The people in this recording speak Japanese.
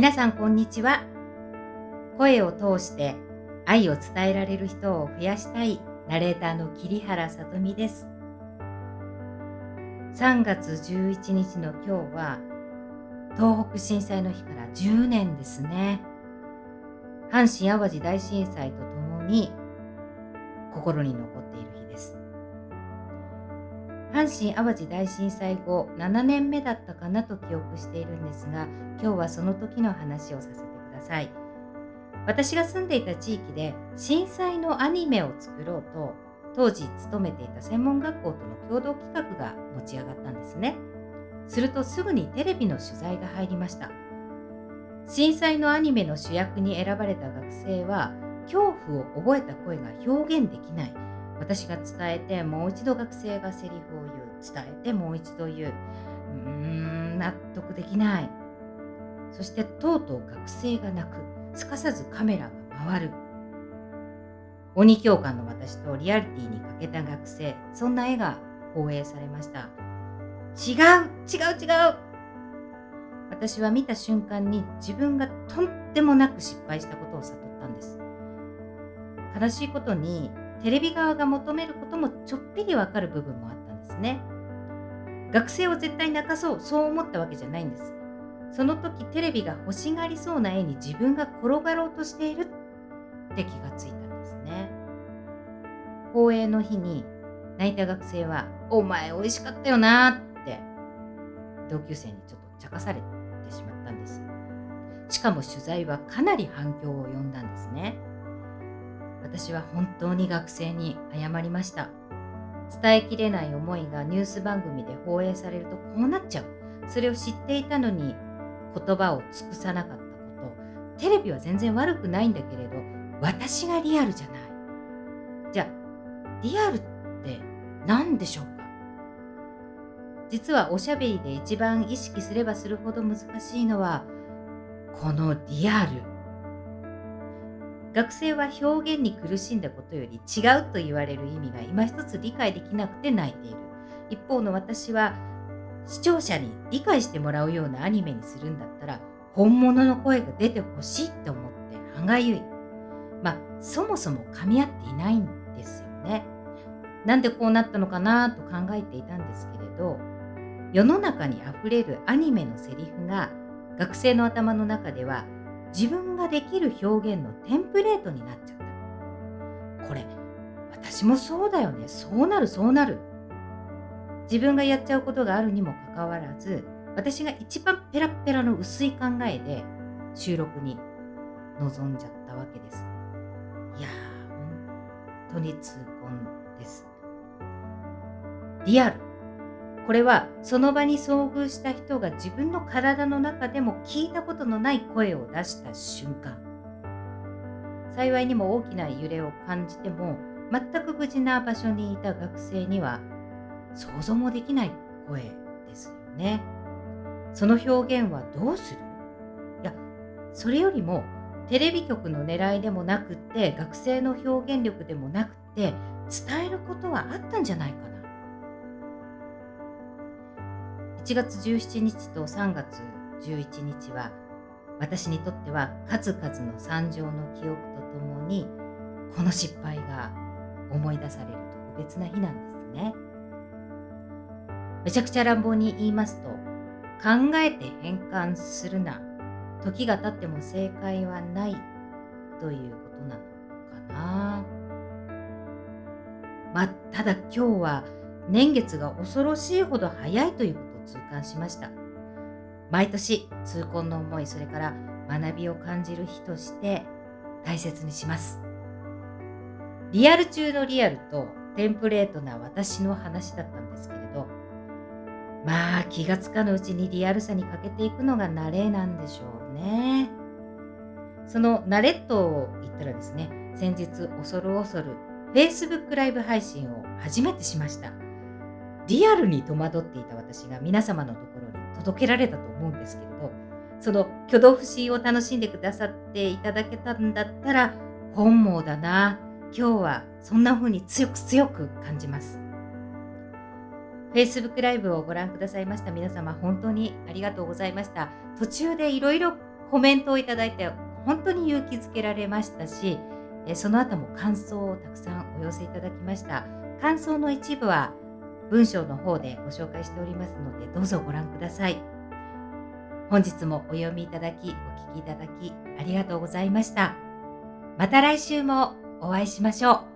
皆さんこんにちは。声を通して愛を伝えられる人を増やしたいナレーターの桐原さとみです。3月11日の今日は東北震災の日から10年ですね。阪神・淡路大震災とともに心に残っている日阪神・淡路大震災後7年目だったかなと記憶しているんですが今日はその時の話をさせてください。私が住んでいた地域で震災のアニメを作ろうと当時勤めていた専門学校との共同企画が持ち上がったんですね。するとすぐにテレビの取材が入りました。震災のアニメの主役に選ばれた学生は恐怖を覚えた声が表現できない。私が伝えてもう一度学生がセリフを言う。伝えてもう一度言う。うーん納得できない。そしてとうとう学生が泣く。すかさずカメラが回る。鬼教官の私とリアリティに欠けた学生そんな絵が放映されました。違う違う違う。私は見た瞬間に自分がとんでもなく失敗したことを悟ったんです。悲しいことにテレビ側が求めることもちょっぴりわかる部分もあったんですね。学生を絶対泣かそうそう思ったわけじゃないんです。その時テレビが欲しがりそうな絵に自分が転がろうとしているって気がついたんですね。放映の日に泣いた学生は「お前美味しかったよな」って同級生にちょっと茶化されてしまったんです。しかも取材はかなり反響を呼んだんですね。私は本当に学生に謝りました。伝えきれない思いがニュース番組で放映されるとこうなっちゃう。それを知っていたのに言葉を尽くさなかったこと。テレビは全然悪くないんだけれど私がリアルじゃない。じゃあリアルって何でしょうか？実はおしゃべりで一番意識すればするほど難しいのはこのリアル。学生は表現に苦しんだことより違うと言われる意味が今一つ理解できなくて泣いている。一方の私は視聴者に理解してもらうようなアニメにするんだったら本物の声が出てほしいって思って歯がゆい。まあそもそも噛み合っていないんですよね。なんでこうなったのかなと考えていたんですけれど世の中にあふれるアニメのセリフが学生の頭の中では自分ができる表現のテンプレートになっちゃった。これ私もそうだよね。そうなるそうなる。自分がやっちゃうことがあるにもかかわらず私が一番ペラペラの薄い考えで収録に臨んじゃったわけです。いやー本当に痛恨です。リアル。これはその場に遭遇した人が自分の体の中でも聞いたことのない声を出した瞬間。幸いにも大きな揺れを感じても全く無事な場所にいた学生には想像もできない声ですよね。その表現はどうする？いやそれよりもテレビ局の狙いでもなくって学生の表現力でもなくって伝えることはあったんじゃないかな。1月17日と3月11日は私にとっては数々の惨状の記憶とともにこの失敗が思い出される特別な日なんですね。めちゃくちゃ乱暴に言いますと考えて変換するな時が経っても正解はないということなのかな。まあ、ただ今日は年月が恐ろしいほど早いということ痛感しました。毎年痛恨の思いそれから学びを感じる日として大切にします。リアル中のリアルとテンプレートな私の話だったんですけれどまあ気がつかぬうちにリアルさに欠けていくのが慣れなんでしょうね。その慣れと言ったらですね先日恐る恐る Facebook ライブ配信を初めてしました。リアルに戸惑っていた私が皆様のところに届けられたと思うんですけれどその挙動不審を楽しんでくださっていただけたんだったら本望だな。今日はそんな風に強く強く感じます。Facebook ライブをご覧くださいました。皆様本当にありがとうございました。途中でいろいろコメントをいただいて本当に勇気づけられましたしその後も感想をたくさんお寄せいただきました。感想の一部は文章の方でご紹介しておりますのでどうぞご覧ください。本日もお読みいただきお聞きいただきありがとうございました。また来週もお会いしましょう。